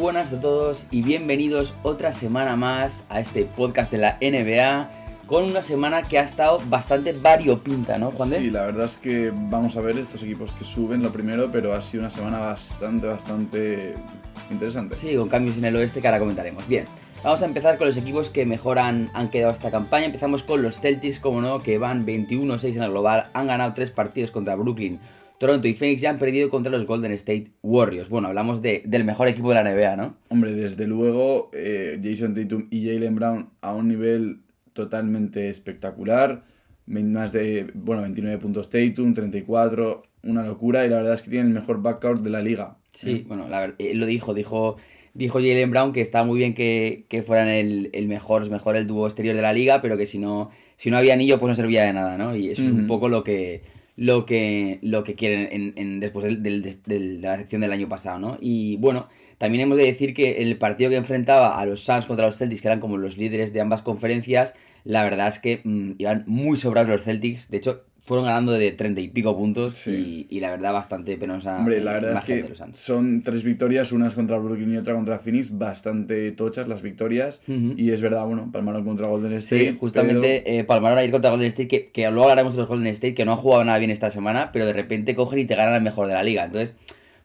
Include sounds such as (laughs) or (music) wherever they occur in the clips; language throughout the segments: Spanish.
buenas a todos y bienvenidos otra semana más a este podcast de la NBA con una semana que ha estado bastante variopinta, ¿no, Juan de? Sí, la verdad es que vamos a ver estos equipos que suben lo primero, pero ha sido una semana bastante, bastante interesante. Sí, con cambios en el oeste que ahora comentaremos. Bien, vamos a empezar con los equipos que mejor han, han quedado esta campaña. Empezamos con los Celtics, como no, que van 21-6 en el global, han ganado tres partidos contra Brooklyn Toronto y Phoenix ya han perdido contra los Golden State Warriors. Bueno, hablamos de, del mejor equipo de la NBA, ¿no? Hombre, desde luego, eh, Jason Tatum y Jalen Brown a un nivel totalmente espectacular. Más de, bueno, 29 puntos Tatum, 34, una locura. Y la verdad es que tienen el mejor backcourt de la liga. Sí, ¿eh? bueno, la verdad, él lo dijo, dijo dijo Jalen Brown que está muy bien que, que fueran el, el, mejor, mejor el dúo exterior de la liga, pero que si no, si no había anillo, pues no servía de nada, ¿no? Y eso es un poco lo que, lo que, lo que quieren en, en después del, del, del, de la sección del año pasado, ¿no? Y bueno, también hemos de decir que el partido que enfrentaba a los Suns contra los Celtics, que eran como los líderes de ambas conferencias, la verdad es que mmm, iban muy sobrados los Celtics. De hecho, fueron ganando de treinta y pico puntos sí. y, y, la verdad bastante penosa. Hombre, la verdad es que son tres victorias, unas contra Brooklyn y otra contra Phoenix, bastante tochas las victorias. Uh -huh. Y es verdad, bueno, palmaron contra Golden State. Sí, justamente pero... eh, palmaron a ir contra Golden State, que, que, luego hablaremos de los Golden State, que no han jugado nada bien esta semana, pero de repente cogen y te ganan el mejor de la liga. Entonces,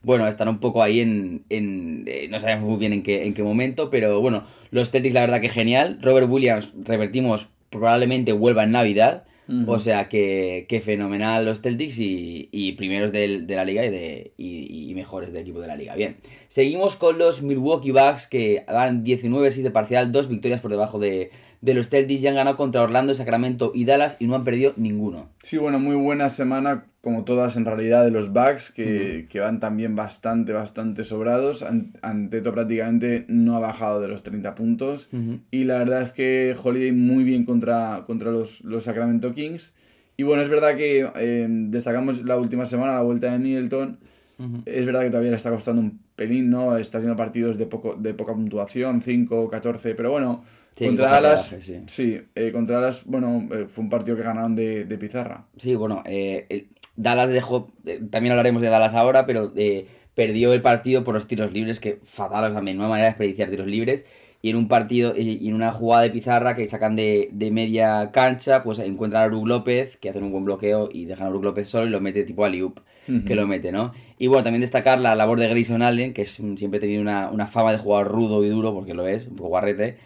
bueno, están un poco ahí en... en eh, no sabemos muy bien en qué, en qué momento, pero bueno, los Celtics la verdad que genial. Robert Williams, revertimos, probablemente vuelva en Navidad. O sea que, que, fenomenal los Celtics y, y primeros de la liga y, de, y, y, mejores del equipo de la liga. Bien, seguimos con los Milwaukee Bucks que van 19-6 de parcial, dos victorias por debajo de, de los Celtics y han ganado contra Orlando, Sacramento y Dallas y no han perdido ninguno. Sí, bueno, muy buena semana como todas en realidad de los Bucks que, uh -huh. que van también bastante, bastante sobrados. Anteto prácticamente no ha bajado de los 30 puntos uh -huh. y la verdad es que Holiday muy bien contra, contra los, los Sacramento Kings. Y bueno, es verdad que eh, destacamos la última semana la vuelta de Middleton. Uh -huh. Es verdad que todavía le está costando un pelín, ¿no? Está haciendo partidos de, poco, de poca puntuación, 5, 14, pero bueno, Sí, contra Dallas, viaje, sí, sí eh, contra Dallas, bueno, eh, fue un partido que ganaron de, de pizarra. Sí, bueno, eh, el Dallas dejó, eh, también hablaremos de Dallas ahora, pero eh, perdió el partido por los tiros libres, que fatal, sea, no hay manera de desperdiciar tiros libres. Y en un partido, y en una jugada de pizarra que sacan de, de media cancha, pues encuentran a Brook López, que hacen un buen bloqueo y dejan a Brook López solo y lo mete tipo a Liup, uh -huh. que lo mete, ¿no? Y bueno, también destacar la labor de Grayson Allen, que es, siempre ha tenido una, una fama de jugar rudo y duro, porque lo es, un poco guarrete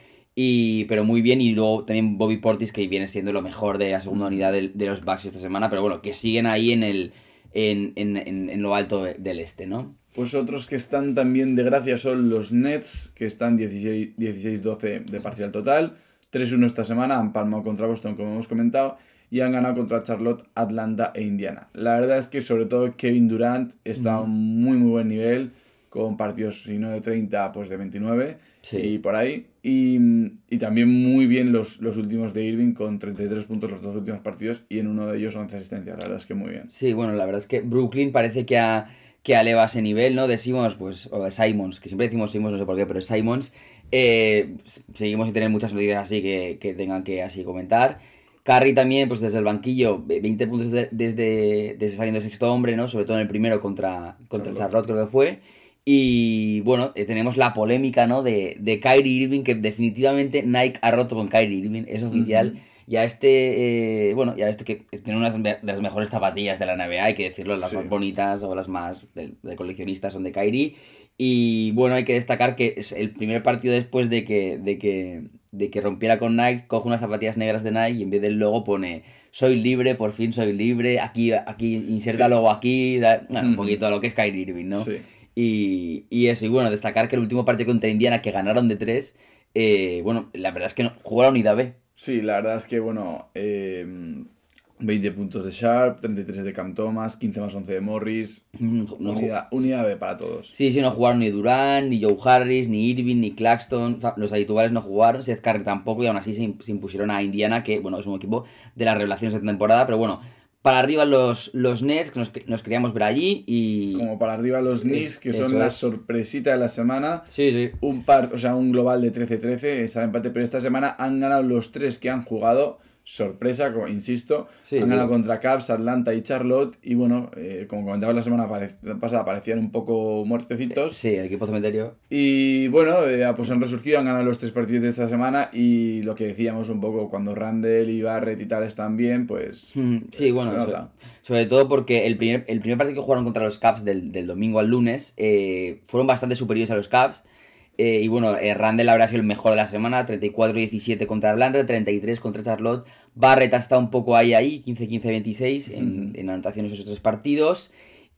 y, pero muy bien, y luego también Bobby Portis, que viene siendo lo mejor de la segunda unidad de, de los Bucks esta semana, pero bueno, que siguen ahí en, el, en, en, en, en lo alto del este, ¿no? Pues otros que están también de gracia son los Nets, que están 16-12 de parcial total. 3-1 esta semana, han palmado contra Boston, como hemos comentado, y han ganado contra Charlotte, Atlanta e Indiana. La verdad es que sobre todo Kevin Durant está a un muy muy buen nivel, con partidos, si no de 30, pues de 29, sí. y por ahí. Y, y, también muy bien los, los últimos de Irving con 33 puntos los dos últimos partidos y en uno de ellos 11 asistencias. La verdad es que muy bien. Sí, bueno, la verdad es que Brooklyn parece que ha, que eleva ese nivel, ¿no? De Simons, pues, o Simons, que siempre decimos Simons, no sé por qué, pero Simons. Eh, seguimos sin tener muchas noticias así que, que tengan que así comentar. Curry también, pues desde el banquillo, 20 puntos desde, desde, desde saliendo sexto hombre, ¿no? Sobre todo en el primero contra, contra Charlotte, Charlotte creo que fue. Y bueno, eh, tenemos la polémica, ¿no? De, de Kyrie Irving, que definitivamente Nike ha roto con Kyrie Irving, es oficial. Uh -huh. Y a este, eh, bueno, ya este que tiene unas de las mejores zapatillas de la NBA, hay que decirlo, las sí. más bonitas o las más de, de, coleccionistas son de Kyrie. Y bueno, hay que destacar que es el primer partido después de que, de que, de que rompiera con Nike, coge unas zapatillas negras de Nike y en vez del logo pone soy libre, por fin soy libre, aquí, aquí inserta sí. logo aquí, bueno, un poquito lo que es Kyrie Irving, ¿no? Sí. Y, y, eso, y bueno, destacar que el último partido contra Indiana que ganaron de 3, eh, bueno, la verdad es que no, jugó la unidad B. Sí, la verdad es que, bueno, eh, 20 puntos de Sharp, 33 de Cam Thomas, 15 más 11 de Morris. No, unidad, unidad B para todos. Sí, sí, no jugaron ni Durán, ni Joe Harris, ni Irving, ni Claxton. Los habituales no jugaron, Seth Curry tampoco, y aún así se, impusieron a Indiana, que, bueno, es un equipo de las revelaciones de temporada, pero bueno para arriba los, los Nets, que nos, nos queríamos ver allí y... Como para arriba los Knicks, que son la sorpresita de la semana. Sí, sí. Un par, o sea, un global de 13-13, está el empate, pero esta semana han ganado los tres que han jugado. Sorpresa, insisto. han ganado contra Cavs, Atlanta y Charlotte. Y bueno, eh, como comentaba la semana pasada, parecían un poco muertecitos. Sí, el equipo cementerio. Y bueno, eh, pues han resurgido, han ganado los tres partidos de esta semana. Y lo que decíamos un poco, cuando Randall y Barrett y tal están bien, pues. Mm, sí, eh, bueno, sobre, todo porque el primer, el primer partido que jugaron contra los Cavs del, del domingo al lunes fueron bastante superiores a los Cavs. Eh, y bueno, eh, Randall habrá sido el mejor de la semana, 34-17 contra Atlanta, 33 contra Charlotte. Barrett está un poco ahí, ahí, 15-15-26 en, en anotaciones esos tres partidos.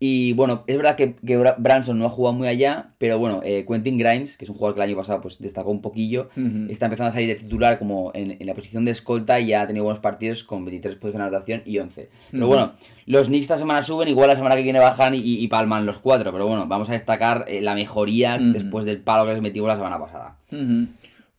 Y bueno, es verdad que, Branson no ha jugado muy allá, pero bueno, eh, Quentin Grimes, que es un jugador que el año pasado pues, destacó un poquillo, está empezando a salir de titular como en, la posición de escolta y ya ha tenido buenos partidos con 23 puntos de anotación y 11. Pero bueno, los Knicks esta semana suben, igual la semana que viene bajan y, palman los cuatro, pero bueno, vamos a destacar eh, la mejoría después del palo que les metimos la semana pasada.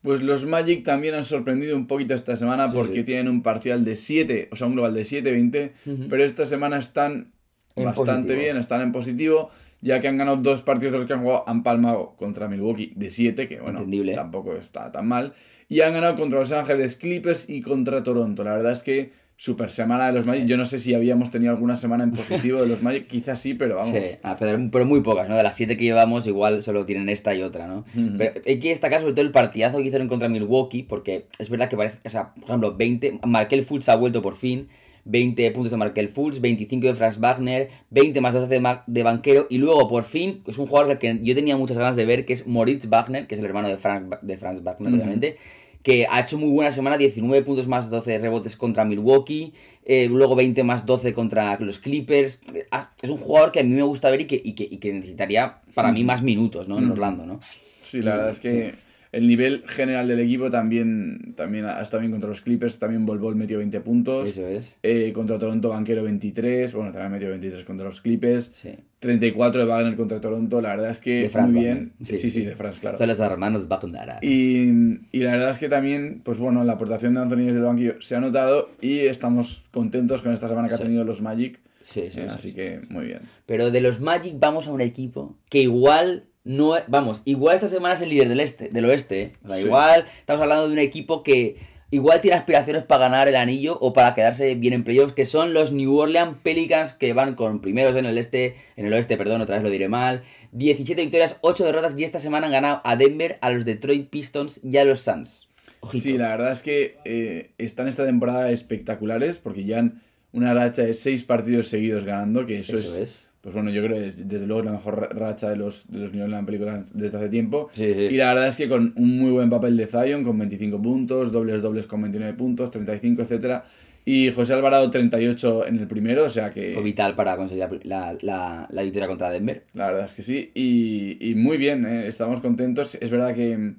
Pues los Magic también han sorprendido un poquito esta semana porque tienen un parcial de 7, o sea, un global de 7-20, pero esta semana están bastante bien, están en positivo, ya que han ganado dos partidos de los que han jugado, han palmado contra Milwaukee de 7, que bueno, tampoco está tan mal, y han ganado contra Los Ángeles Clippers y contra Toronto. La verdad es que super semana de los Magic. Yo no sé si habíamos tenido alguna semana en positivo de los Magic, quizás sí, pero vamos. Sí, ah, pero, muy pocas, ¿no? De las siete que llevamos, igual solo tienen esta y otra, ¿no? Pero hay que destacar sobre todo el partidazo que hicieron contra Milwaukee, porque es verdad que parece, o sea, por ejemplo, 20, Markel Fultz ha vuelto por fin, 20 puntos de Markel Fultz, 25 de Franz Wagner, 20 más 12 de, Banquero y luego por fin es un jugador que yo tenía muchas ganas de ver que es Moritz Wagner, que es el hermano de, Frank, de Franz Wagner obviamente, que ha hecho muy buena semana, 19 puntos más 12 rebotes contra Milwaukee, eh, luego 20 más 12 contra los Clippers. Ah, es un jugador que a mí me gusta ver y que, y que, necesitaría para mí más minutos ¿no? en Orlando. ¿no? Sí, la verdad es que el nivel general del equipo también, también ha estado bien contra los Clippers. También Bol metió 20 puntos. Eso es. Eh, contra Toronto Banquero 23. Bueno, también metió 23 contra los Clippers. Sí. 34 de Wagner contra Toronto. La verdad es que muy bien. Sí, sí, de France, claro. Son los hermanos Wagner. Y, y la verdad es que también, pues bueno, la aportación de Anthony desde el banquillo se ha notado y estamos contentos con esta semana que ha tenido los Magic. Sí, sí, así que muy bien. Pero de los Magic vamos a un equipo que igual no, vamos, igual esta semana es el líder del este, del oeste. ¿eh? O sea, igual estamos hablando de un equipo que igual tiene aspiraciones para ganar el anillo o para quedarse bien en playoffs, que son los New Orleans Pelicans que van con primeros en el este, en el oeste, perdón, otra vez lo diré mal. 17 victorias, 8 derrotas y esta semana han ganado a Denver, a los Detroit Pistons y a los Suns. Sí, la verdad es que eh, están esta temporada espectaculares porque ya han una racha de 6 partidos seguidos ganando, que eso, es pues bueno, yo creo que es desde luego la mejor racha de los, de los New películas desde hace tiempo. Y la verdad es que con un muy buen papel de Zion, con 25 puntos, dobles dobles con 29 puntos, 35, etcétera. Y José Alvarado 38 en el primero, o sea que... Fue vital para conseguir la, la, la victoria contra Denver. La verdad es que sí, y, y muy bien, ¿eh? estamos contentos. Es verdad que,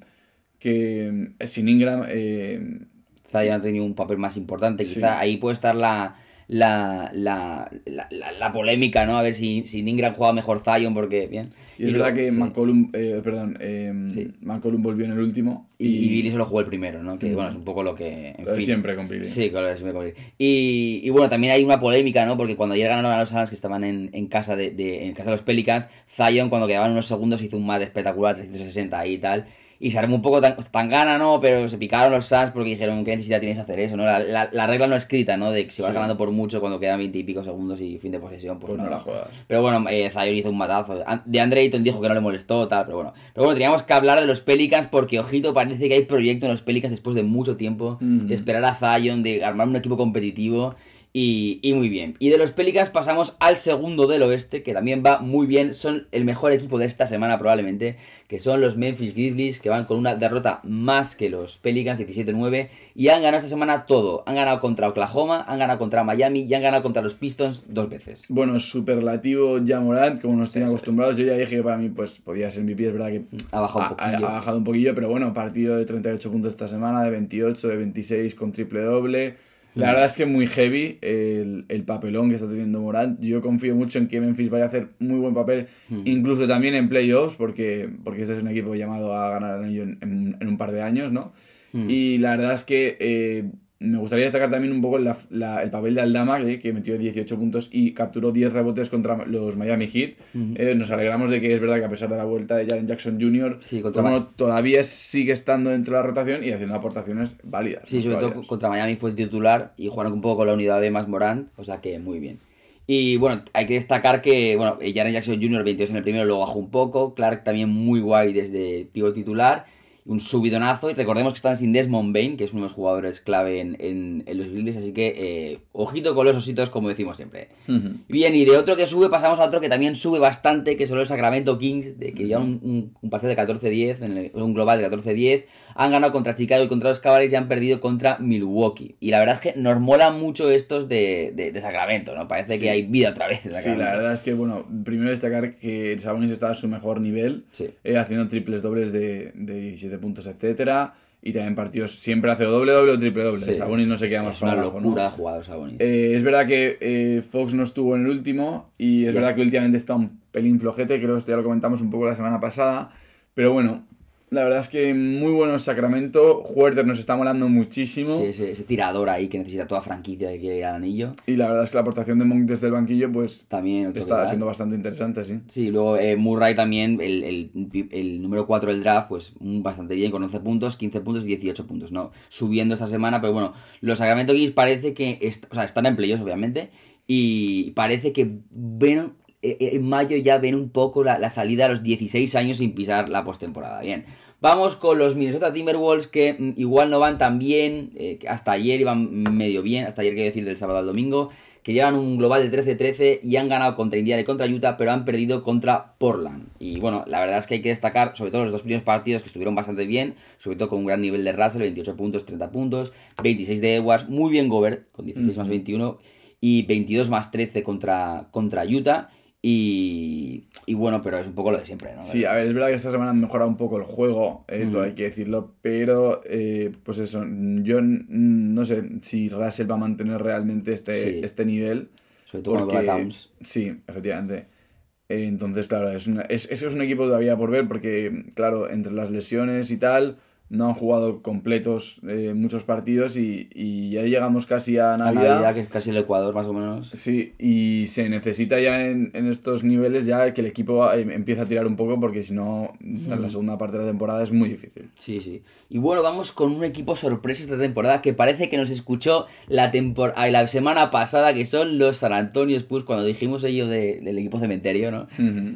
que eh, sin Ingram... Eh... Zion ha tenido un papel más importante, quizá ahí puede estar la la, la, la, la, polémica, ¿no? A ver si, si Ingram juega mejor Zion, porque bien. Y, es verdad que McCollum, eh, perdón, eh, McCollum volvió en el último. Y, y, Billy solo jugó el primero, ¿no? Que bueno, es un poco lo que. En fin. Siempre con Billy. Sí, claro, siempre con Billy. Y, y bueno, también hay una polémica, ¿no? Porque cuando llegaron a los Suns que estaban en, en casa de, de, en casa de los Pelicans, Zion, cuando quedaban unos segundos, hizo un mat espectacular, 360 ahí y tal y se armó un poco tan, gana, ¿no? Pero se picaron los Suns porque dijeron, ¿qué necesidad tienes hacer eso, no? La, la, regla no escrita, ¿no? De que si vas ganando por mucho cuando quedan 20 y pico segundos y fin de posesión, pues, pues no, la juegas. Pero bueno, eh, Zion hizo un matazo. De Andre Ayton dijo que no le molestó, tal, pero bueno. Pero bueno, teníamos que hablar de los Pelicans porque, ojito, parece que hay proyecto en los Pelicans después de mucho tiempo, de esperar a Zion, de armar un equipo competitivo. Y, y, muy bien. Y de los Pelicans pasamos al segundo del oeste, que también va muy bien. Son el mejor equipo de esta semana probablemente, que son los Memphis Grizzlies, que van con una derrota más que los Pelicans, 17-9. Y han ganado esta semana todo. Han ganado contra Oklahoma, han ganado contra Miami y han ganado contra los Pistons dos veces. Bueno, superlativo ya Morant, como nos tienen acostumbrados. Yo ya dije que para mí pues podía ser mi pie, es verdad que ha bajado un poquillo. Ha, bajado un poquillo, pero bueno, partido de 38 puntos esta semana, de 28, de 26 con triple doble. La verdad es que muy heavy el, el, papelón que está teniendo Morant. Yo confío mucho en que Memphis vaya a hacer muy buen papel, incluso también en playoffs, porque, porque este es un equipo llamado a ganar el anillo en, en, un par de años, ¿no? Y la verdad es que eh, me gustaría destacar también un poco la- la- el papel de Aldama, que, que metió 18 puntos y capturó 10 rebotes contra los Miami Heat. Eh, nos alegramos de que es verdad que a pesar de la vuelta de Jaren Jackson Jr., Sí, contra todavía sigue estando dentro de la rotación y haciendo aportaciones válidas. Sí, sobre todo contra Miami fue el titular y jugaron un poco con la unidad B más Morant, o sea que muy bien. Y bueno, hay que destacar que, bueno, eh, Jaren Jackson Jr. 22 en el primero, luego bajó un poco. Clark también muy guay desde pivot titular. Un subidonazo. Y recordemos que están sin Desmond Bain, que es uno de los jugadores clave en, en- en los Grizzlies. Así que, eh, ojito con los ositos, como decimos siempre. Bien, y de otro que sube pasamos a otro que también sube bastante, que son los Sacramento Kings, de que ya un, un, un parcial de 14-10, en el- un global de 14-10, han ganado contra Chicago y contra los Cavaliers y han perdido contra Milwaukee. Y la verdad es que nos molan mucho estos de, de- de Sacramento, ¿no? Parece Sí. que hay vida otra vez en Sí, la verdad es que, bueno, primero destacar que Sabonis estaba a su mejor nivel, Sí. eh, haciendo triples dobles de, de 17 puntos, etcétera Y también partidos, siempre hace doble doble o triple doble. Sí, Sabonis no se queda sí, más Es una abajo, ¿no? locura de jugador Sabonis. Eh, es verdad que eh, Fox no estuvo en el último y es Ya. verdad que últimamente está un pelín flojete, creo que esto ya lo comentamos un poco la semana pasada, pero bueno, la verdad es que muy bueno Sacramento, Huerter nos está molando muchísimo Sí, ese, ese tirador ahí que necesita toda franquicia que quiere ir al anillo. y la verdad es que la aportación de Monk desde el banquillo pues También está siendo bastante interesante, sí. Sí, luego eh, Murray también, el, el- el número 4 del draft, pues mm, bastante bien, con 11 puntos, 15 puntos y 18 puntos, ¿no? Subiendo esta semana, pero bueno, los Sacramento Kings parece que, est- o sea, están en playoffs, obviamente, y parece que ven, eh, eh, en mayo ya ven un poco la, la salida a los 16 años sin pisar la postemporada. Bien, vamos con los Minnesota Timberwolves que mm, igual no van tan bien, eh, hasta ayer iban medio bien, hasta ayer quiero decir del sábado al domingo, que llevan un global de 13-13 y han ganado contra Indiana y contra Utah, pero han perdido contra Portland. Y bueno, la verdad es que hay que destacar, sobre todo los dos primeros partidos que estuvieron bastante bien, sobre todo con un gran nivel de Russell, 28 puntos, 30 puntos, 26 de Edwards, muy bien Gobert, con 16 más 21, y 22 más 13 contra, contra Utah. Y, y bueno, pero es un poco lo de siempre, ¿no? Sí, a ver, es verdad que esta semana han mejorado un poco el juego, eh, Mm. todo hay que decirlo, pero eh, pues eso, yo no sé si Russell va a mantener realmente este, Sí. este nivel. sobre todo Porque, Towns. sí, efectivamente. Eh, entonces, claro, es, una- es, es un equipo todavía por ver porque, claro, entre las lesiones y tal, no han jugado completos eh, muchos partidos y, y ya llegamos casi a Navidad. Navidad, que es casi el Ecuador, más o menos. Sí, y se necesita ya en, en estos niveles ya que el equipo eh, empiece a tirar un poco porque si no, en la segunda parte de la temporada es muy difícil. Sí, sí. Y bueno, vamos con un equipo sorpresa esta temporada que parece que nos escuchó la, tempor ay, la semana pasada, que son los San Antonio Spurs, cuando dijimos ello de- del equipo cementerio, ¿no?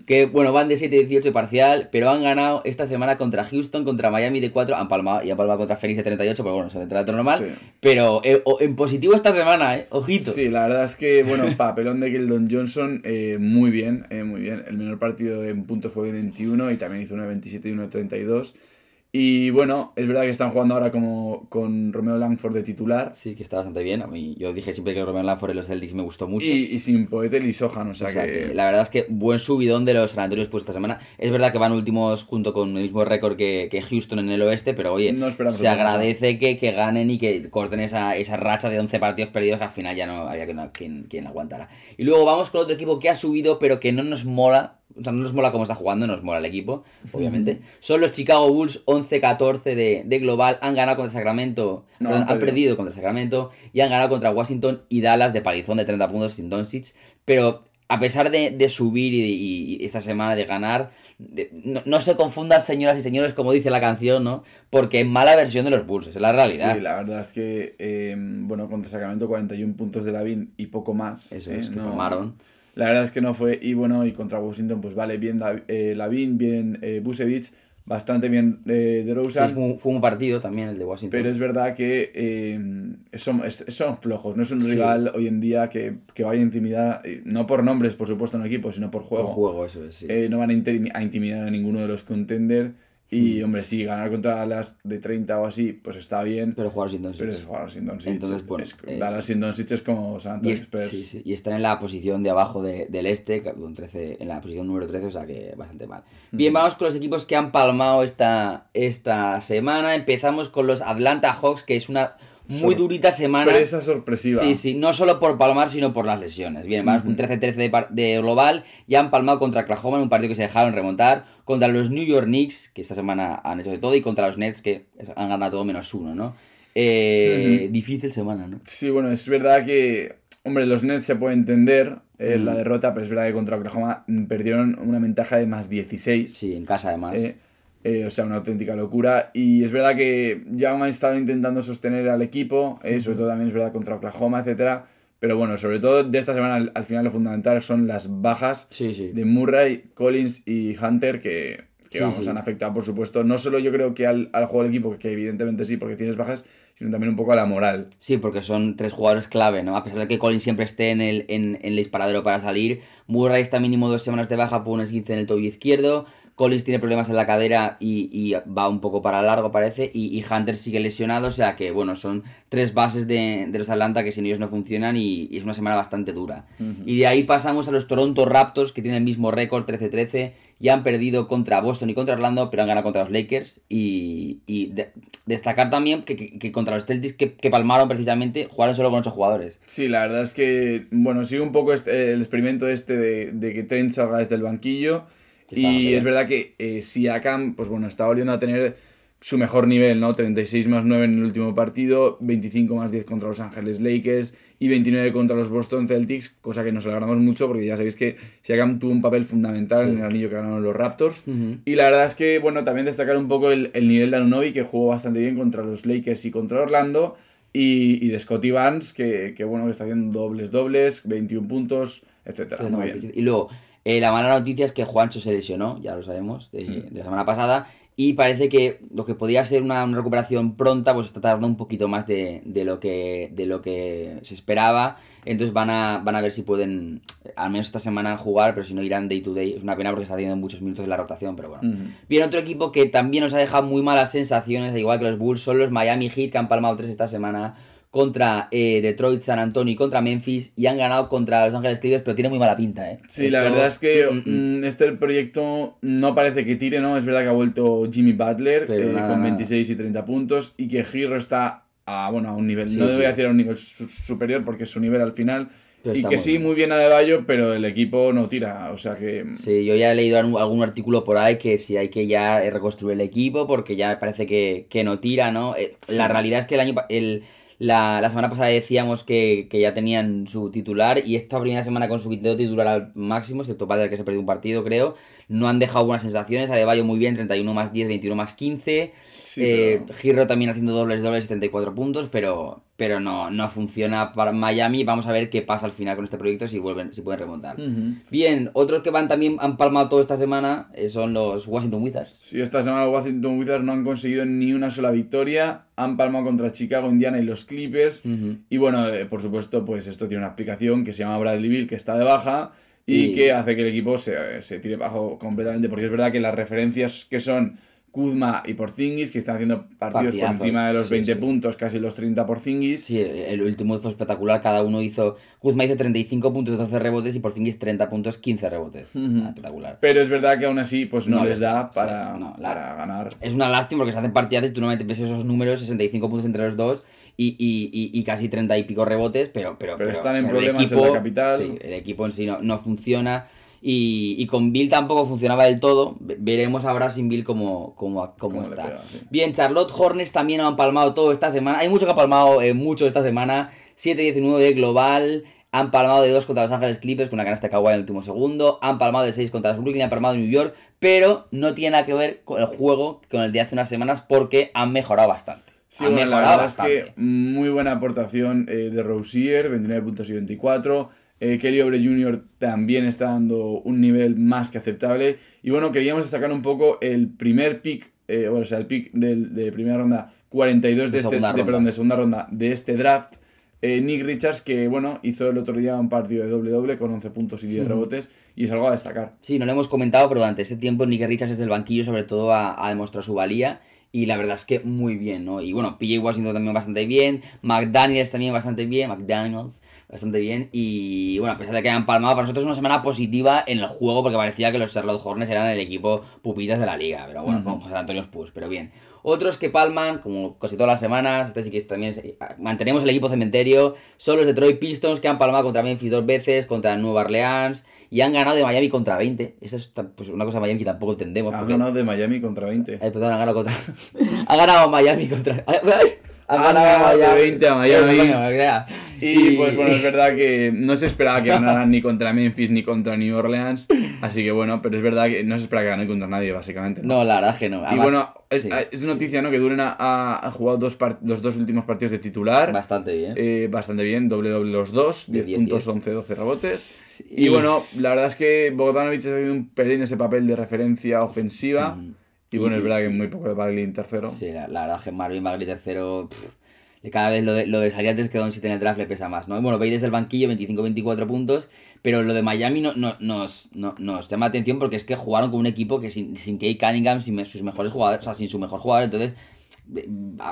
Que bueno, van de 7-18 parcial, pero han ganado esta semana contra Houston, contra Miami de 4, han palmado y han palmado contra Phoenix de 38, pero bueno, se vendrá otro normal. Sí. Pero eh, o- en positivo esta semana, ¿eh? Ojito. Sí, la verdad es que, bueno, (laughs) papelón de Keldon Johnson, eh, muy bien, eh, muy bien. El menor partido en puntos fue de 21 y también hizo una de 27 y uno de 32. Y bueno, es verdad que están jugando ahora como con Romeo Langford de titular Sí, que está bastante bien. A mí, yo dije siempre que Romeo Langford en los Celtics me gustó mucho. y, y sin Poetel y Sohan, o sea, O sea que... que la verdad es que buen subidón de los San Antonio Spurs esta semana. Es verdad que van últimos junto con el mismo récord que, que Houston en el oeste, pero oye, No se agradece que, que ganen y que corten esa, esa racha de 11 partidos perdidos que al final ya no había quien, quien, aguantara. Y luego vamos con otro equipo que ha subido, pero que no nos mola. O sea, no nos mola cómo está jugando, nos mola el equipo, obviamente. Son los Chicago Bulls 11-14 de, de global. Han ganado contra Sacramento, No, perdón, han han perdido. contra Sacramento y han ganado contra Washington y Dallas de palizón de 30 puntos sin Doncic. Pero a pesar de, de subir y, y- y esta semana de ganar, de- no, no se confundan señoras y señores como dice la canción, ¿no? Porque es mala versión de los Bulls, es la realidad. Sí, la verdad es que, eh, bueno, contra Sacramento 41 puntos de Lavin y poco más. Eso eh, es, que no- tomaron. La verdad es que no fue. Y bueno, y contra Washington, pues vale, bien eh, Lavin, bien eh, Busevich, bastante bien eh, de Sí, fue, un, fue un partido también el de Washington. pero es verdad que eh, son, es- son flojos. No es un Sí. rival hoy en día que, que vaya a intimidar, eh, no por nombres, por supuesto, en equipo, sino por Por juego. juego, eso es, sí. Eh, no van a, a intimidar a ninguno de los contenders. Hmm. Y, hombre, sí, ganar contra las de 30 o así, pues está bien. pero jugaron sin Doncic. Pero es jugar sin Doncic. Entonces, bueno, es- eh, Dallas sin Doncic es como San Antonio es- Spurs. sí, sí, y están en la posición de abajo de- del este, con 13, en la posición número 13, o sea que bastante mal. Bien, vamos con los equipos que han palmado esta, esta semana. Empezamos con los Atlanta Hawks, que es una muy Sor- durita semana. Sorpresa sorpresiva. Sí, sí, no solo por palmar, sino por las lesiones. Bien, vamos con Ujú. 13-13 de, global. Ya han palmado contra Oklahoma en un partido que se dejaron remontar. Contra los New York Knicks, que esta semana han hecho de todo. Y contra los Nets, que han ganado todo menos uno, ¿no? Eh, Difícil semana, ¿no? Sí, bueno, es verdad que, hombre, los Nets se puede entender eh, la derrota, pero es verdad que contra Oklahoma perdieron una ventaja de más 16. Sí, en casa además. Eh, eh, o sea, una auténtica locura. Y es verdad que ya han estado intentando sostener al equipo, sobre todo también es verdad contra Oklahoma, etcétera. Pero bueno, sobre todo de esta semana al, final lo fundamental son las bajas de Murray, Collins y Hunter que, que vamos, han afectado, por supuesto, no solo yo creo que al, al juego del equipo, que evidentemente sí, porque tienes bajas, sino también un poco a la moral. Sí, porque son tres jugadores clave, ¿no? A pesar de que Collins siempre esté en el, en, el disparadero para salir, Murray está mínimo dos semanas de baja por un esguince en el tobillo izquierdo, Collins tiene problemas en la cadera y, va un poco para largo, parece. Y, Hunter sigue lesionado, o sea que, bueno, son tres bases de, los Atlanta que sin ellos no funcionan y, es una semana bastante dura. Y de ahí pasamos a los Toronto Raptors, que tienen el mismo récord, 13-13, y han perdido contra Boston y contra Orlando, pero han ganado contra los Lakers. Y, destacar también que, contra los Celtics, que, palmaron precisamente, jugaron solo con ocho jugadores. Sí, la verdad es que, bueno, sigue un poco este, el experimento este de, de que Trent salga desde el banquillo y es verdad que eh, Siakam, pues bueno, está volviendo a tener su mejor nivel, ¿no? 36 más 9 en el último partido, 25 más 10 contra los Ángeles Lakers y 29 contra los Boston Celtics, cosa que nos alegramos mucho porque ya sabéis que Siakam tuvo un papel fundamental en el anillo que ganaron los Raptors. Y la verdad es que, bueno, también destacar un poco el, nivel de Anunobi, que jugó bastante bien contra los Lakers y contra Orlando. Y, de Scotty Vance, que, que, bueno, que está haciendo dobles dobles, 21 puntos, etcétera. Y luego, eh, la mala noticia es que Juancho se lesionó, ya lo sabemos, de, mm. la semana pasada. Y parece que lo que podía ser una, recuperación pronta, pues está tardando un poquito más de, lo, que, de lo que se esperaba. Entonces van a, van a ver si pueden, al menos esta semana, jugar, pero si no irán day to day. Es una pena porque está haciendo muchos minutos en la rotación, pero bueno. Bien, otro equipo que también nos ha dejado muy malas sensaciones, igual que los Bulls, son los Miami Heat, que han palmado tres esta semana contra eh, Detroit, San Antonio y contra Memphis y han ganado contra Los Ángeles Clippers, pero tiene muy mala pinta, ¿eh? Sí, la verdad es que mm, mm, mm. este proyecto no parece que tire, ¿no? Es verdad que ha vuelto Jimmy Butler eh, con 26 y 30 puntos y que Giro está a, bueno, a un nivel, no debe decir a un nivel superior porque es su nivel al final. y que sí, muy bien Adebayo, pero el equipo no tira, o sea que... Sí, yo ya he leído algún artículo por ahí que si hay que ya reconstruir el equipo porque ya parece que, no tira, ¿no? Eh, la realidad es que el año... El, la, la semana pasada decíamos que, que, ya tenían su titular y esta primera semana con su quinteto titular al máximo, excepto Padre que se perdió un partido, creo, no han dejado buenas sensaciones. Adebayo muy bien, 31 más 10, 21 más 15. Eh, Girro también haciendo dobles, dobles, 74 puntos, pero, pero no, no funciona para Miami. Vamos a ver qué pasa al final con este proyecto, si vuelven, si pueden remontar. Bien, otros que van también han palmado toda esta semana eh, son los Washington Wizards. Sí, esta semana los Washington Wizards no han conseguido ni una sola victoria. Han palmado contra Chicago, Indiana y los Clippers. Y bueno, eh, por supuesto, pues esto tiene una explicación que se llama Bradley Bill, que está de baja. Y, que hace que el equipo se, se tire bajo completamente, porque es verdad que las referencias que son Kuzma y Porzingis, que están haciendo partidos por encima de los 20 puntos, casi los 30 Porzingis. Sí, el último fue espectacular, cada uno hizo... Kuzma hizo 35 puntos, 12 rebotes y Porzingis 30 puntos, 15 rebotes. Espectacular. Pero es verdad que aún así pues no, les da para, ganar. Es una lástima porque se hacen partidas y tú no metes esos números, 65 puntos entre los dos y, y, y, casi 30 y pico rebotes, pero... Pero, pero, están en problemas en la capital. Sí, el equipo en sí no, no funciona. Y, con Bill tampoco funcionaba del todo. Veremos ahora sin Bill cómo, cómo, cómo está. Bien, Charlotte Hornets también han palmado todo esta semana. Hay mucho que ha palmado eh, mucho esta semana. 7-19 de global. Han palmado de 2 contra Los Ángeles Clippers con una canasta de Kawhi en el último segundo. Han palmado de 6 contra los Brooklyn. Han palmado de New York. Pero no tiene nada que ver con el juego con el de hace unas semanas porque han mejorado bastante. Sí, han mejorado la verdad bastante. es que muy buena aportación eh, de Rosier, 29 puntos y 24. Eh, Kelly Obre Jr. también está dando un nivel más que aceptable. Y bueno, queríamos destacar un poco el primer pick, eh, o sea, el pick de primera ronda 42 de, este, de, perdón, de segunda ronda de este draft. Eh, Nick Richards, que bueno, hizo el otro día un partido de doble-doble con 11 puntos y 10 rebotes, y es algo a destacar. Sí, no lo hemos comentado, pero durante este tiempo Nick Richards desde el banquillo, sobre todo, ha, demostrado su valía. Y la verdad es que muy bien, ¿no? Y bueno, PJ Washington también bastante bien, McDaniels también bastante bien, McDaniels bastante bien. Y bueno, a pesar de que hayan palmado, para nosotros es una semana positiva en el juego porque parecía que los Charlotte Hornets eran el equipo pupitas de la liga. Pero bueno, con José Antonio Spurs, pero bien. Otros que palman, como casi todas las semanas, este sí que también mantenemos el equipo cementerio, son los Detroit Pistons que han palmado contra Memphis dos veces, contra Nueva Orleans y han ganado de Miami contra 20. Eso es pues, una cosa de Miami que tampoco entendemos. Han ganado de Miami contra 20. Ay, perdón, han ganado contra. (laughs) ha ganado Miami contra. (laughs) Han ganado de 20 a Miami. (laughs) Y pues bueno, es verdad que no se esperaba que ganaran (laughs) ni contra Memphis ni contra New Orleans. Así que bueno, pero es verdad que no se espera que ganen contra nadie, básicamente. No, la verdad que no. y bueno, es, noticia, ¿no? Que Duren ha, jugado dos los dos últimos partidos de titular. Bastante bien. Eh, bastante bien, doble doble los dos, 10, puntos, 11, 12 rebotes. Y, bueno, la verdad es que Bogdanovic ha tenido un pelín ese papel de referencia ofensiva. Y bueno, es verdad que muy poco de Bagley tercero. Sí, la, verdad que Marvin Bagley tercero cada vez lo de, lo de salir antes que Doncic en el draft le pesa más, ¿no? Bueno, veis desde el banquillo 25-24 puntos, pero lo de Miami no, no, nos, no, nos llama atención porque es que jugaron con un equipo que sin, sin Cunningham, sin sus mejores jugadores, o sea, sin su mejor jugador, entonces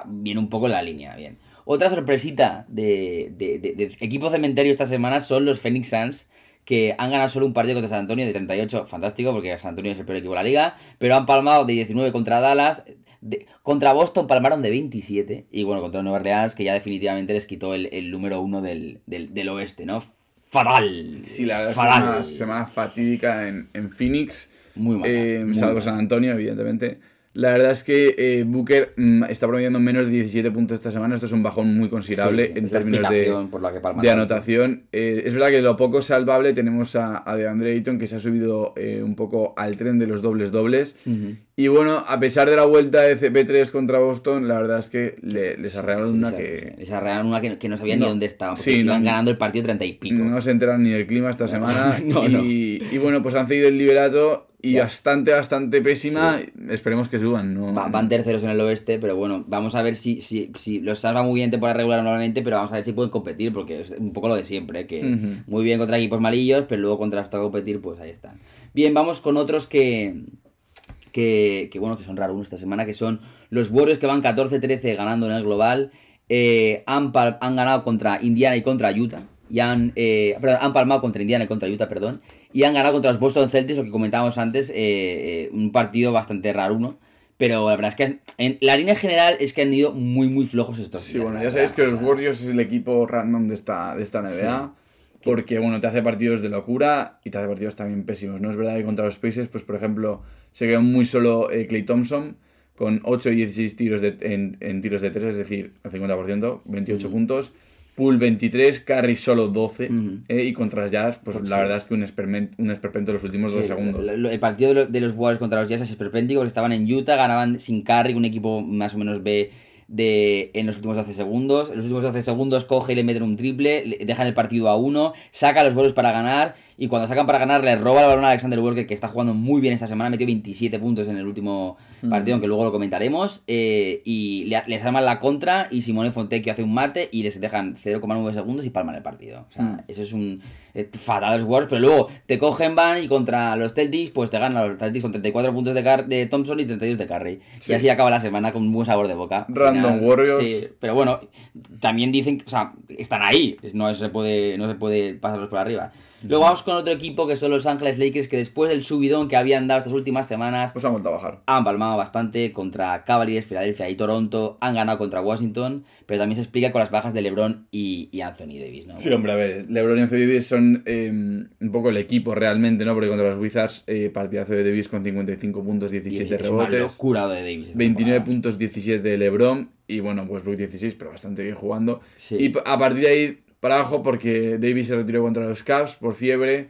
viene un poco en la línea, bien. Otra sorpresita de, de, de, equipo cementerio esta semana son los Phoenix Suns, que han ganado solo un partido contra San Antonio de 38, fantástico, porque San Antonio es el peor equipo de la liga, pero han palmado de 19 contra Dallas, contra Boston palmaron de 27. Y bueno, contra Nueva Orleans, que ya definitivamente les quitó el, número uno del, oeste, ¿no? Fatal. Sí, la verdad es una semana fatídica en, Phoenix. Muy mal. Eh, salvo San Antonio, evidentemente. La verdad es que eh, Booker mm, está promediando menos de 17 puntos esta semana. Esto es un bajón muy considerable en términos de, de anotación. Eh, es verdad que lo poco salvable tenemos a, a DeAndre Ayton que se ha subido eh, un poco al tren de los dobles dobles. Y bueno, a pesar de la vuelta de CP3 contra Boston, la verdad es que les arreglaron una que. Les arreglaron una que, no sabían ni dónde estaban. Porque iban ganando el partido 30 y pico. No se enteran ni del clima esta semana. (laughs) y, y bueno, pues han cedido el liberato y bastante, bastante pésima. Esperemos que suban. ¿no? van terceros en el oeste, pero bueno, vamos a ver si, si, si los salva muy bien temporada regular normalmente, pero vamos a ver si pueden competir, porque es un poco lo de siempre, que muy bien contra equipos malillos, pero luego contra hasta competir, pues ahí están. Bien, vamos con otros que, que, que bueno, que son raros esta semana, que son los Warriors que van 14-13 ganando en el global. Eh, han, han ganado contra Indiana y contra Utah. Y han, eh, perdón, han palmado contra Indiana y contra Utah, perdón y han ganado contra los Boston Celtics, lo que comentábamos antes, eh, eh, un partido bastante raro, ¿no? Pero la verdad es que en la línea general es que han ido muy, muy flojos estos. Sí, bueno, ya sabéis que los Warriors es el equipo random de esta, de esta NBA. Porque, bueno, te hace partidos de locura y te hace partidos también pésimos. No es verdad que contra los Pacers, pues por ejemplo, se quedó muy solo Clay eh, Thompson con 8 y 16 tiros de, en, tiros de 3, es decir, el 50%, 28 puntos. Pool 23, Carry solo 12. Eh, y contra los Jazz, pues, pues la verdad es que un, esperpento, un esperpento los últimos dos segundos. El, partido de los, Warriors contra los Jazz es esperpéntico porque estaban en Utah, ganaban sin Carry, un equipo más o menos B de, en los últimos 12 segundos. En los últimos 12 segundos coge y le meten un triple, dejan el partido a uno, saca los Warriors para ganar y cuando sacan para ganar, le roba el balón a Alexander Walker, que está jugando muy bien esta semana. Metió 27 puntos en el último mm. partido, aunque luego lo comentaremos. Eh, y le, les arman la contra. Y Simone Fontecchio hace un mate y les dejan 0,9 segundos y palman el partido. O sea, mm. eso es un eh, fatal Wars. Pero luego te cogen, van y contra los Celtics, pues te ganan los Celtics con 34 puntos de, de Thompson y 32 de Curry. Y así acaba la semana con un buen sabor de boca. Random Warriors. Sí, pero bueno, también dicen, o sea, están ahí. No se puede, no se puede pasarlos por arriba. Luego vamos con otro equipo que son los Ángeles Lakers, que después del subidón que habían dado estas últimas semanas, pues han vuelto a bajar. Han palmado bastante contra Cavaliers, Filadelfia y Toronto. Han ganado contra Washington, pero también se explica con las bajas de LeBron y, Anthony Davis, ¿no? Sí, hombre, a ver, LeBron y Anthony Davis son em, un poco el equipo realmente, ¿no? Porque contra los Wizards, eh, partidazo de Davis con 55 puntos, 17 rebotes. Es una locura de Davis. 29 puntos, 17 de LeBron. Y bueno, pues Brook 16, pero bastante bien jugando. Y a partir de ahí para abajo porque Davis se retiró contra los Cavs por fiebre.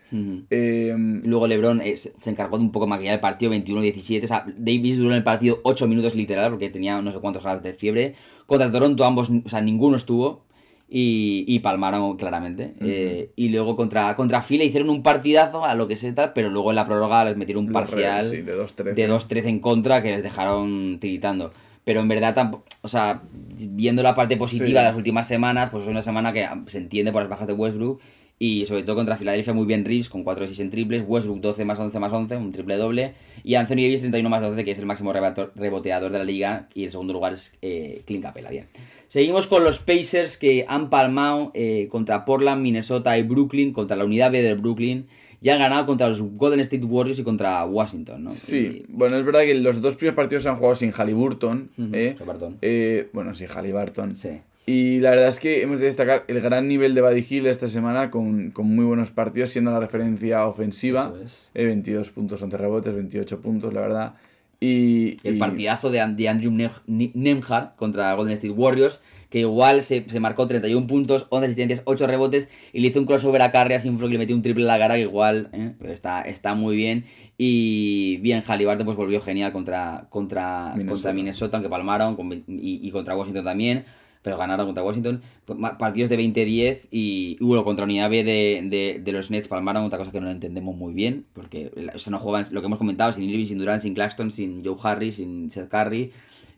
Em, Luego LeBron eh, se encargó de un poco maquillar el partido 21-17. O sea, Davis duró en el partido 8 minutos literal porque tenía no sé cuántos grados de fiebre. Contra Toronto ambos, o sea, ninguno estuvo. Y, palmaron claramente. Eh, y luego contra, contra Fila hicieron un partidazo a lo que se tal, pero luego en la prórroga les metieron un parcial de 2-13 en contra que les dejaron tiritando pero en verdad, o sea, viendo la parte positiva de las últimas semanas, pues es una semana que se entiende por las bajas de Westbrook y sobre todo contra Filadelfia muy bien Reeves con 4 de 6 en triples, Westbrook 12 más 11 más 11, un triple doble y Anthony Davis 31 más 12 que es el máximo reboteador de la liga y el segundo lugar es eh, Clint Capela, bien. Seguimos con los Pacers que han palmado eh, contra Portland, Minnesota y Brooklyn, contra la unidad B del Brooklyn ya han ganado contra los Golden State Warriors y contra Washington, ¿no? Sí, bueno, es verdad que los dos primeros partidos se han jugado sin Halliburton. ¿eh? ¿eh? bueno, sin Halliburton. Sí. Y la verdad es que hemos de destacar el gran nivel de Buddy Hill esta semana con, muy buenos partidos, siendo la referencia ofensiva. 22 eh, puntos, 11 rebotes, 28 puntos, la verdad. Y, El y- partidazo de, de Andrew Nem- Nemhard contra Golden State Warriors, que igual se, se marcó 31 puntos, 11 asistencias, 8 rebotes y le hizo un crossover a Curry a Sinfro que le metió un triple en la cara que igual ¿eh? Pero está, está muy bien. Y bien, Halliburton pues volvió genial contra, contra, Minnesota. contra Minnesota, aunque palmaron, con y, y contra Washington también. Pero ganaron contra Washington. Pues, Partidos de 20-10 y, y bueno, contra Unidad B de, de, de los Nets palmaron, otra cosa que no entendemos muy bien. Porque eso no juegan, lo que hemos comentado, sin Irving, sin Durant, sin Claxton, sin Joe Harris, sin Seth Curry.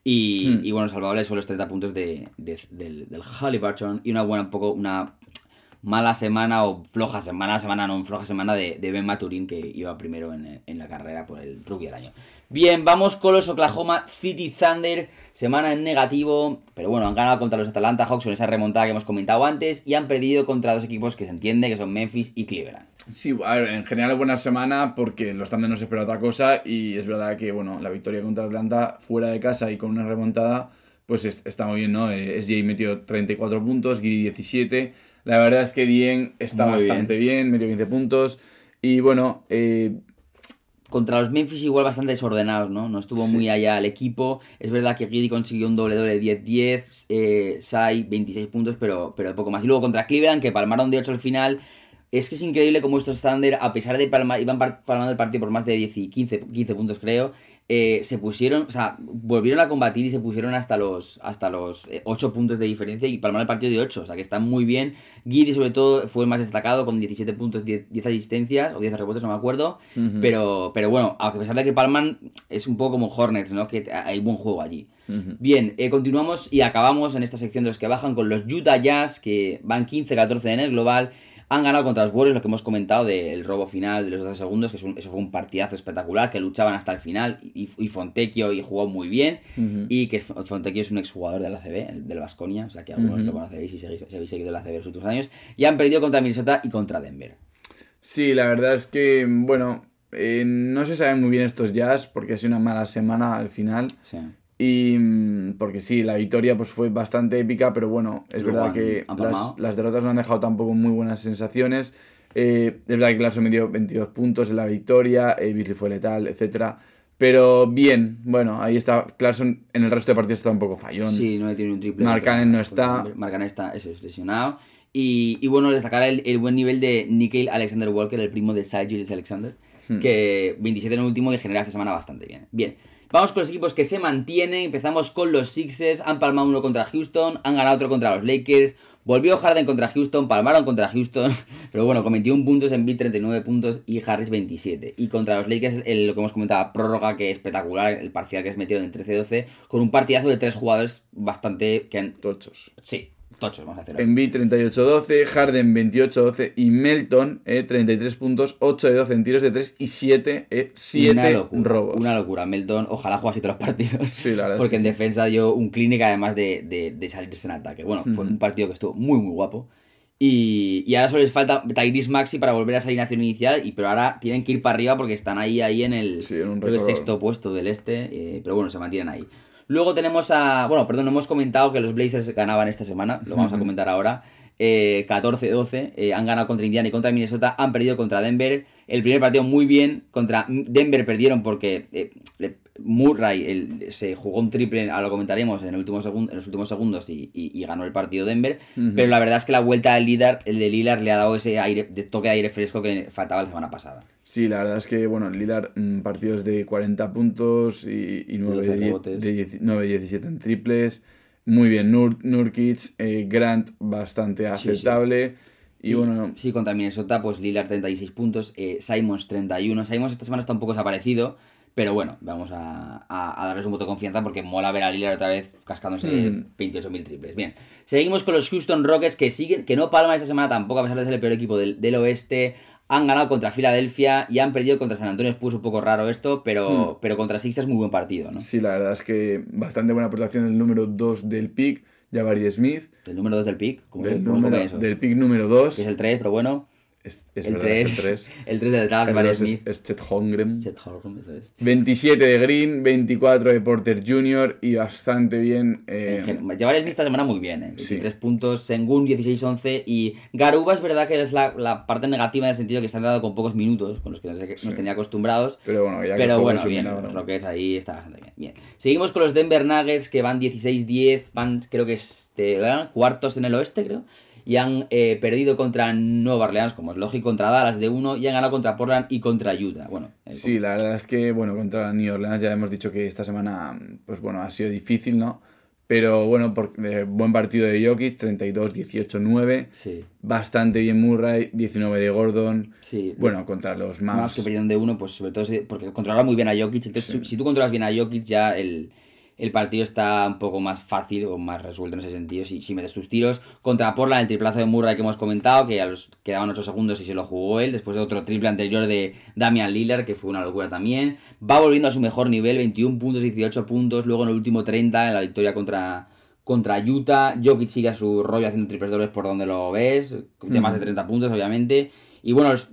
Y, Hmm. y bueno, salvables fueron los 30 puntos de, de- del, del Halliburton y una buena, un poco, una mala semana o floja semana, semana no, floja semana de, de Ben Maturin que iba primero en, en la carrera por el rookie del año. Bien, vamos con los Oklahoma City Thunder, semana en negativo, pero bueno, han ganado contra los Atlanta Hawks con esa remontada que hemos comentado antes y han perdido contra dos equipos que se entiende que son Memphis y Cleveland. Sí, a ver, en general buena semana porque los Thunder no se espera otra cosa y es verdad que, bueno, la victoria contra Atlanta fuera de casa y con una remontada, pues es- está muy bien, ¿no? Eh, SJ metió 34 puntos, Giri 17. La verdad es que Dien está Muy bastante bien. metió 15 puntos. Y bueno, eh, Contra los Memphis igual bastante desordenados, ¿no? No estuvo Sí. muy allá el equipo. Es verdad que Giddy consiguió un doble doble 10-10, eh, Sai 26 puntos, pero, pero poco más. Y luego contra Cleveland, que palmaron de 8 al final. Es que es increíble cómo estos Thunder, a pesar de palmar, iban palmando el partido por más de 10 y 15, 15 puntos creo, eh, se pusieron, o sea, volvieron a combatir y se pusieron hasta los, hasta los eh, 8 puntos de diferencia y palmaron el partido de 8, o sea que está muy bien. Giddy sobre todo fue el más destacado con 17 puntos, 10, 10 asistencias o 10 rebotes, no me acuerdo. Pero, pero bueno, aunque a pesar de que palman, es un poco como Hornets, ¿no? Que hay buen juego allí. Bien, eh, continuamos y acabamos en esta sección de los que bajan con los Utah Jazz, que van 15-14 en el global. Han ganado contra los Warriors, lo que hemos comentado del robo final de los 12 segundos, que es un- eso fue un partidazo espectacular, que luchaban hasta el final, y, y Fontecchio y jugó muy bien, y que Fontecchio es un exjugador del ACB, el- del Vasconia, o sea que algunos lo conoceréis si, seguís- si habéis seguido el ACB en los últimos años, y han perdido contra Minnesota y contra Denver. Sí, la verdad es que, bueno, eh, no se saben muy bien estos Jazz porque ha sido una mala semana al final. Sea, Y mm, porque sí, la victoria pues fue bastante épica, pero bueno, es Luego verdad que las, derrotas no han dejado tampoco muy buenas sensaciones. Eh, es verdad que Clarkson metió 22 puntos en la victoria, eh, Beasley fue letal, etcétera. Pero bien, bueno, ahí está. Clarkson en el resto de partidos está un poco fallón. Sí, no tiene un triple. Markkanen no está. Markkanen está, eso es, lesionado. Y, y bueno, destacar el, el buen nivel de Nickel Alexander Walker, el primo de Cy Gilles Alexander, Hmm. que 27 en el último y genera esta semana bastante bien. Bien, vamos con los equipos que se mantienen. Empezamos con los Sixers, han palmado uno contra Houston, han ganado otro contra los Lakers. Volvió Harden contra Houston, palmaron contra Houston, (laughs) pero bueno, con 21 puntos, en 39 puntos y Harris 27. Y contra los Lakers, el- lo que hemos comentado, prórroga que espectacular, el parcial que es metido en 13-12, con un partidazo de tres jugadores bastante que han... Tochos. Sí, tochos, vamos a hacerlo. Embiid 38-12, Harden 28-12 y Melton eh, 33 puntos, 8 de 12 en tiros de 3 y 7, eh, 7 una locura, robos. Una locura. Melton, ojalá jugase todos los partidos. Sí, la verdad es Porque que en sí. defensa dio un clínic además de, de- de salirse en ataque. Bueno, fue Ujú. un partido que estuvo muy, muy guapo. Y, y ahora solo les falta Tyrese Maxi para volver a esa alineación inicial. Y, pero ahora tienen que ir para arriba porque están ahí, ahí en el Sí, en un creo que sexto puesto del este. eh, pero bueno, se mantienen ahí. Luego tenemos a. Bueno, perdón, hemos comentado que los Blazers ganaban esta semana. Lo vamos a comentar ahora. Eh, 14-12. eh, han ganado contra Indiana y contra Minnesota. Han perdido contra Denver. El primer partido muy bien. Contra Denver perdieron porque eh, Murray el- se jugó un triple, ahora lo comentaremos, en, el último segun- en los últimos segundos y, y- y ganó el partido Denver. Pero la verdad es que la vuelta del líder, el de Lillard, le ha dado ese aire, de toque de aire fresco que le faltaba la semana pasada. Sí, la verdad es que, bueno, Lillard, mm, partidos de 40 puntos y, y 9, 12 de, die- rebotes. de dieci- 9 17 en triples. Muy bien, Nur, Nurkic, eh, Grant bastante sí. aceptable. Y, bueno, Sí, contra Minnesota, pues Lillard 36 puntos, eh, Simons 31. Simons esta semana está un poco desaparecido, pero bueno, vamos a, a- a darles un voto de confianza porque mola ver a Lillard otra vez cascándose Mm. 28.000 triples. Bien, seguimos con los Houston Rockets que siguen, que no palman esta semana tampoco, a pesar de ser el peor equipo del, del oeste. Han ganado contra Filadelfia y han perdido contra San Antonio. Spurs un poco raro esto, pero, pero contra Sixers muy buen partido, ¿no? sí, la verdad es que bastante buena protección del número 2 del pick, Jabari Smith. El número 2 del pick, ¿cómo, Del, cómo número, del pick número 2. Que es el 3, pero bueno. Es, es el, verdad, 3, es el 3. el 3 de Draft, El Barry 2 Smith. es, es Chet Holmgren. Chet Holmgren, eso es. 27 de Green, 24 de Porter Jr. y bastante bien. eh, Llevar esta semana muy bien, ¿eh? Sí. 23 puntos, Sengun 16-11 y Garuba es verdad que es la, la parte negativa en el sentido que se han dado con pocos minutos, con los que nos, nos tenía acostumbrados. pero bueno, ya que Pero bueno, bien, pues lo que es ahí está bastante bien. bien. Seguimos con los Denver Nuggets que van 16-10, van creo que es de- ¿verdad? cuartos en el oeste, creo. Y han eh, perdido contra Nueva Orleans, como es lógico, contra Dallas de 1 y han ganado contra Portland y contra Utah. Bueno, eh, Sí, la verdad es que, bueno, contra New Orleans ya hemos dicho que esta semana, pues bueno, ha sido difícil, ¿no? Pero bueno, por, eh, buen partido de Jokic, 32-18-9. sí, Bastante bien Murray, 19 de Gordon. sí. Bueno, contra los más Mavs. que perdieron de uno, pues sobre todo porque controlaba muy bien a Jokic. Entonces, si- si tú controlas bien a Jokic, ya el, el partido está un poco más fácil o más resuelto en ese sentido. Si, si metes tus tiros contra Portland, el triplazo de Murray que hemos comentado, que a los quedaban 8 segundos y se lo jugó él, después de otro triple anterior de Damian Lillard, que fue una locura también. Va volviendo a su mejor nivel, 21 puntos, 18 puntos, luego en el último 30 en la victoria contra. Contra Utah, Jokic sigue a su rollo haciendo triples dobles por donde lo ves, de más de 30 puntos, obviamente. Y bueno, los-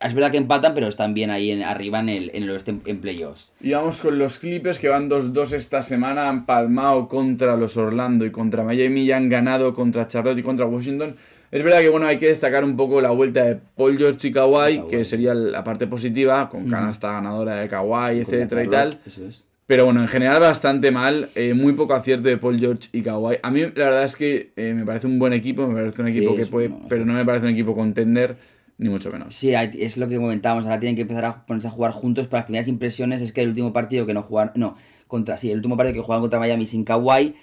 es verdad que empatan, pero están bien ahí en- arriba en el, en el oeste en, playoffs. Y vamos con los Clippers que van 2-2 esta semana, han palmado contra los Orlando y contra Miami y han ganado contra Charlotte y contra Washington. Es verdad que bueno, hay que destacar un poco la vuelta de Paul George y Kawhi, que sería la parte positiva, con canasta ganadora de Kawhi, etcétera y tal. Eso es. Pero bueno, en general bastante mal, eh, muy poco acierto de Paul George y Kawhi. A mí la verdad es que eh, me parece un buen equipo, me parece un Sí, equipo que puede, pero no me parece un equipo contender, ni mucho menos. Sí, es lo que comentábamos. Ahora tienen que empezar a ponerse a jugar juntos. Pero las primeras impresiones es que el último partido que no jugaron. No, contra. Sí, el último partido que jugaron contra Miami sin Kawhi.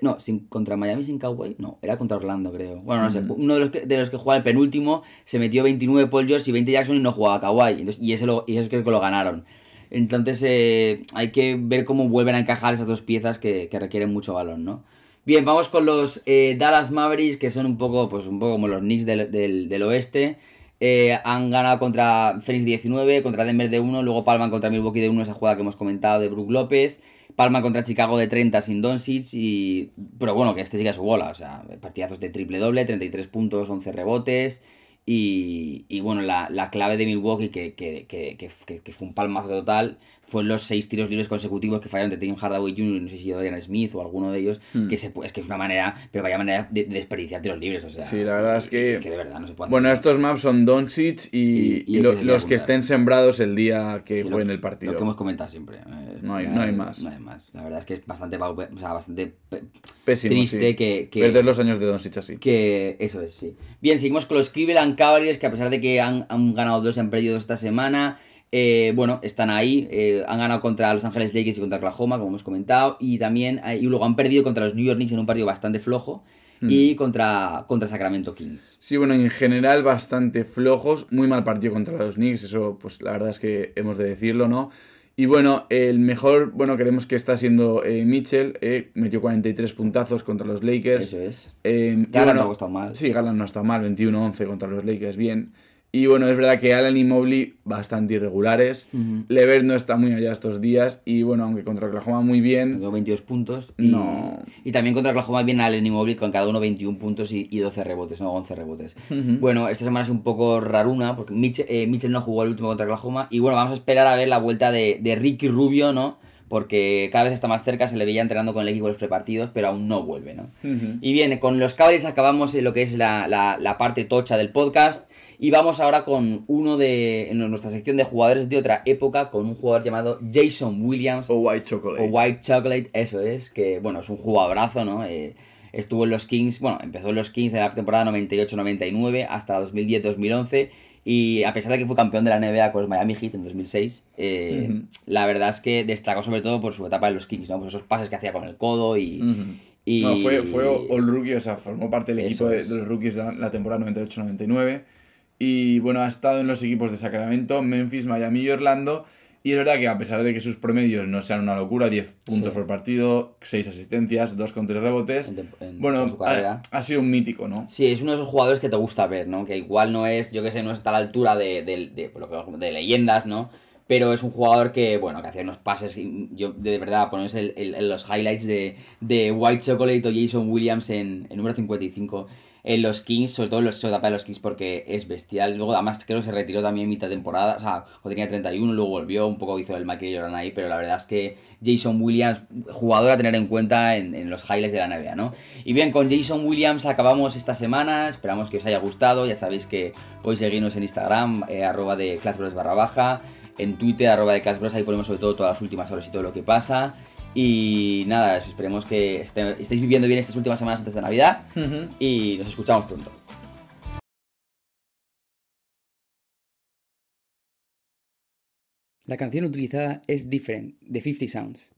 No, sin, contra Miami sin Kawhi. No, era contra Orlando, creo. Bueno, no sé. Uno de los que, de los que jugaba el penúltimo se metió 29 Paul George y 20 Jackson y no jugaba Kawhi. Entonces, y, ese lo, y eso creo que lo ganaron. Entonces, eh, hay que ver cómo vuelven a encajar esas dos piezas que, que requieren mucho balón, ¿no? Bien, vamos con los eh, Dallas Mavericks, que son un poco, pues un poco como los Knicks del, del, del oeste. Eh, han ganado contra Phoenix 19, contra Denver de 1, luego palman contra Milwaukee de 1, esa jugada que hemos comentado de Brook López. Palman contra Chicago de 30 sin Doncic y... Pero bueno, que este siga su bola, o sea, partidazos de triple doble, 33 puntos, 11 rebotes. Y, y bueno, la, la clave de Milwaukee, que, que, que, que, fue un palmazo total, fue los seis tiros libres consecutivos que fallaron de Tim Hardaway Jr., no sé si Dorian Smith o alguno de ellos, Hmm. que se, es que es una manera, pero vaya manera de, de desperdiciar tiros libres, o sea... Sí, la verdad es que- de verdad no se puede Bueno, estos maps son Doncic y, Y- lo- los que estén sembrados el día que Sí, lo- jueguen el Lo partido. que hemos comentado siempre. eh, No hay- no hay más. No hay más. La verdad es que es bastante, o sea, bastante pe- Pésimo, triste sí. que, que, Perder los años de Doncic así. que eso es, sí. Bien, seguimos con los Cleveland Cavaliers, que a pesar de que han, han ganado dos, han perdido dos esta semana. eh, bueno, están ahí. eh, han ganado contra Los Ángeles Lakers y contra Oklahoma, como hemos comentado. Y también, eh, y luego han perdido contra los New York Knicks en un partido bastante flojo. Hmm. Y contra, contra Sacramento Kings. Sí, bueno, en general bastante flojos. Muy mal partido contra los Knicks, eso pues la verdad es que hemos de decirlo, ¿no? Y bueno, el mejor, bueno, creemos que está siendo eh, Mitchell, eh, metió 43 puntazos contra los Lakers. Eso es. Eh, Garland bueno, no ha estado mal. Sí, Garland no está mal, 21-11 contra los Lakers, bien. Y bueno, es verdad que Allen y Mobley bastante irregulares. Ujú. Levert no está muy allá estos días. Y bueno, aunque contra Oklahoma muy bien. Tengo 22 puntos. Y, No. y también contra Oklahoma viene Allen y Mobley con cada uno 21 puntos y, y 12 rebotes, no 11 rebotes. Bueno, esta semana es un poco raruna porque Mitchell, eh, Mitchell no jugó el último contra Oklahoma. Y bueno, vamos a esperar a ver la vuelta de, de Ricky Rubio, ¿no? Porque cada vez está más cerca, se le veía entrenando con el equipo los prepartidos, pero aún no vuelve, ¿no? Y bien, con los Cavaliers acabamos en lo que es la, la- la parte tocha del podcast. Y vamos ahora con uno de en nuestra sección de jugadores de otra época, con un jugador llamado Jason Williams, O White Chocolate. o White Chocolate, eso es, que bueno, es un jugadorazo, ¿no? Eh, estuvo en los Kings, bueno, empezó en los Kings de la temporada 98-99 hasta 2010-2011 y a pesar de que fue campeón de la NBA con los Miami Heat en 2006, eh, la verdad es que destacó sobre todo por su etapa en los Kings, ¿no? Por esos pases que hacía con el codo y... Y- No, fue, fue All Rookie, o sea, formó parte del Eso equipo de, los rookies de la, la temporada 98-99. Y bueno, ha estado en los equipos de Sacramento, Memphis, Miami y Orlando. Y es verdad que a pesar de que sus promedios no sean una locura, 10 puntos Sí. por partido, 6 asistencias, 2 con 3 rebotes, en- en- bueno, en su carrera. ha, ha sido un mítico, ¿no? Sí, es uno de esos jugadores que te gusta ver, ¿no? Que igual no es, yo que sé, no está a la altura de, de, de- leyendas, ¿no? pero es un jugador que, bueno, que hace unos pases, yo de verdad, ponéis el, los highlights de, de, White Chocolate o Jason Williams en, en número 55 en los Kings, sobre todo en los etapa de los Kings porque es bestial. Luego además creo que se retiró también mitad temporada, o sea, cuando tenía 31, luego volvió, un poco hizo el Michael Jordan ahí, pero la verdad es que Jason Williams, jugador a tener en cuenta en, los highlights de la NBA, ¿no? Y bien, con Jason Williams acabamos esta semana, esperamos que os haya gustado, ya sabéis que podéis seguirnos en Instagram, eh, arroba de classbros barra baja, en Twitter, arroba de classbros, ahí ponemos sobre todo todas las últimas horas y todo lo que pasa. Y nada, esperemos que estéis viviendo bien estas últimas semanas antes de Navidad. Y nos escuchamos pronto. La canción utilizada es Different, de 50 Sounds.